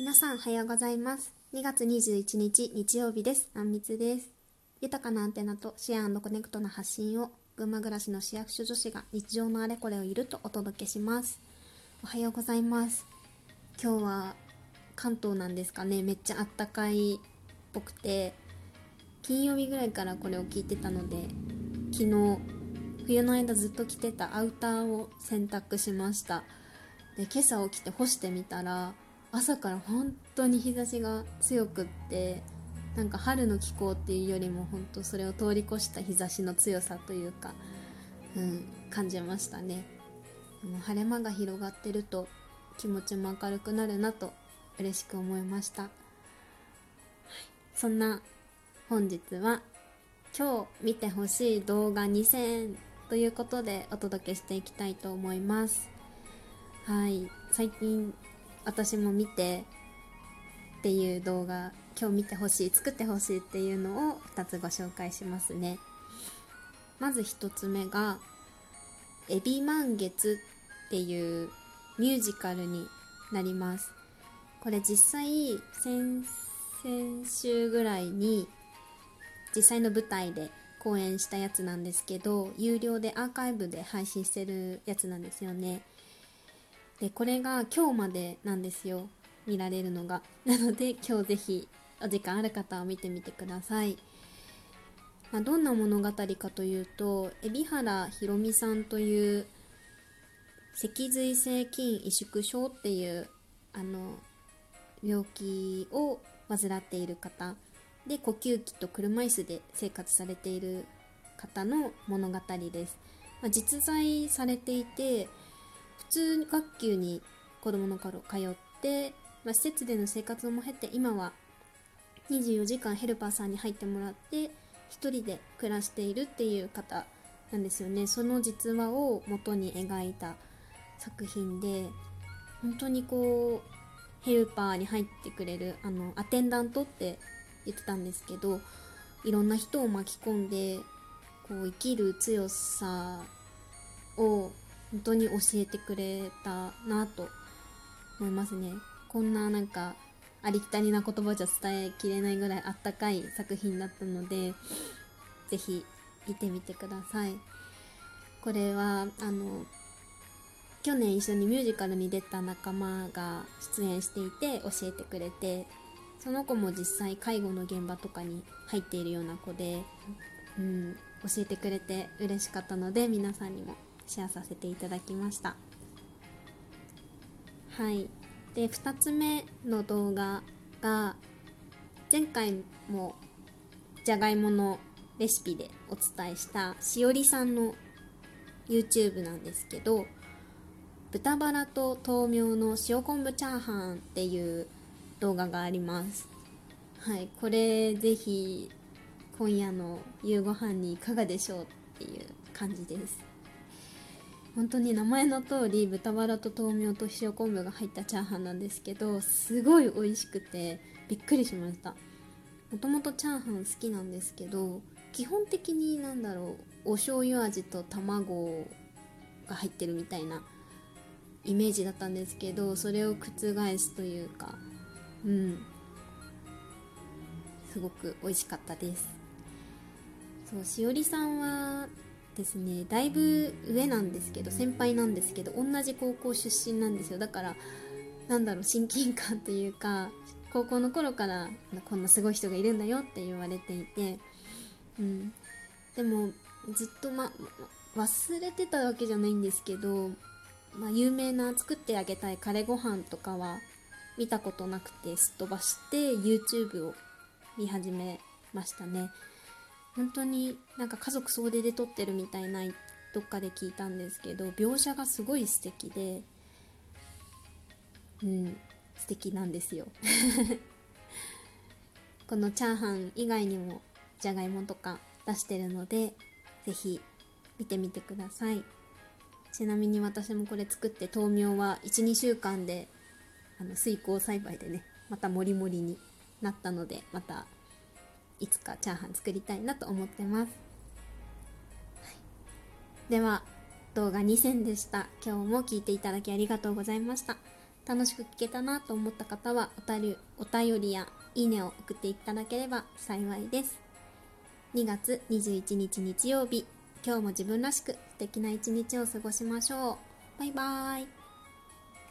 皆さんおはようございます。2月21日日曜日です。あんみつです。豊かなアンテナとシェアコネクトな発信を群馬暮らしの市役所女子が日常のあれこれをゆるとお届けします。おはようございます。今日は関東なんですかね。めっちゃあったかいっぽくて金曜日ぐらいからこれを聞いてたので昨日冬の間ずっと着てたアウターを洗濯しました。で今朝起きて干してみたら朝から本当に日差しが強くってなんか春の気候っていうよりも本当それを通り越した日差しの強さというか、うん、感じましたね。晴れ間が広がってると気持ちも明るくなるなと嬉しく思いました、そんな本日は今日見てほしい動画2000ということでお届けしていきたいと思います。はい。最近私も見てっていう動画今日見てほしい作ってほしいっていうのを2つご紹介しますね。まず1つ目が「エビ満月」っていうミュージカルになります。これ実際先々週ぐらいに実際の舞台で公演したやつなんですけど有料でアーカイブで配信してるやつなんですよね。でこれが今日までなんですよ。見られるのが。なので今日ぜひお時間ある方は見てみてください、まあ、どんな物語かというと海老原ひろみさんという脊髄性筋萎縮症っていうあの病気を患っている方。で呼吸器と車椅子で生活されている方の物語です、まあ、実在されていて普通学級に子供の頃通って、まあ、施設での生活も経て今は24時間ヘルパーさんに入ってもらって1人で暮らしているっていう方なんですよね。その実話を元に描いた作品で本当にこうヘルパーに入ってくれるあのアテンダントって言ってたんですけどいろんな人を巻き込んでこう生きる強さを本当に教えてくれたなと思いますね。こんななんかありきたりな言葉じゃ伝えきれないぐらいあったかい作品だったので是非見てみてください。これはあの去年一緒にミュージカルに出た仲間が出演していて教えてくれてその子も実際介護の現場とかに入っているような子で、うん、教えてくれて嬉しかったので皆さんにもシェアさせていただきました。はい。で2つ目の動画が前回もじゃがいものレシピでお伝えしたしおりさんの YouTube なんですけど豚バラと豆苗の塩昆布チャーハンっていう動画があります。はい。これぜひ今夜の夕ご飯にいかがでしょうっていう感じです。本当に名前の通り豚バラと豆苗と塩昆布が入ったチャーハンなんですけどすごい美味しくてびっくりしました。もともとチャーハン好きなんですけど基本的になんだろうお醤油味と卵が入ってるみたいなイメージだったんですけどそれを覆すというかうん。すごく美味しかったです。そうしおりさんはですねだいぶ上なんですけど先輩なんですけど同じ高校出身なんですよだからなんだろう親近感というか高校の頃からこんなすごい人がいるんだよって言われていて、うん、でもずっと、ま、忘れてたわけじゃないんですけど、まあ、有名な作ってあげたいカレーご飯とかは見たことなくてすっ飛ばして YouTube を見始めましたね。本当になんか家族総出で撮ってるみたいなどっかで聞いたんですけど描写がすごい素敵でうん素敵なんですよ。このチャーハン以外にもじゃがいもとか出してるので是非見てみてください。ちなみに私もこれ作って豆苗は12週間であの水耕栽培でねまたもりもりになったのでまたいつかチャーハン作りたいなと思ってます、はい、では動画2選でした。今日も聴いていただきありがとうございました。楽しく聞けたなと思った方はおたりお便りやいいねを送っていただければ幸いです。2月21日日曜日今日も自分らしく素敵な一日を過ごしましょう。バイバーイ。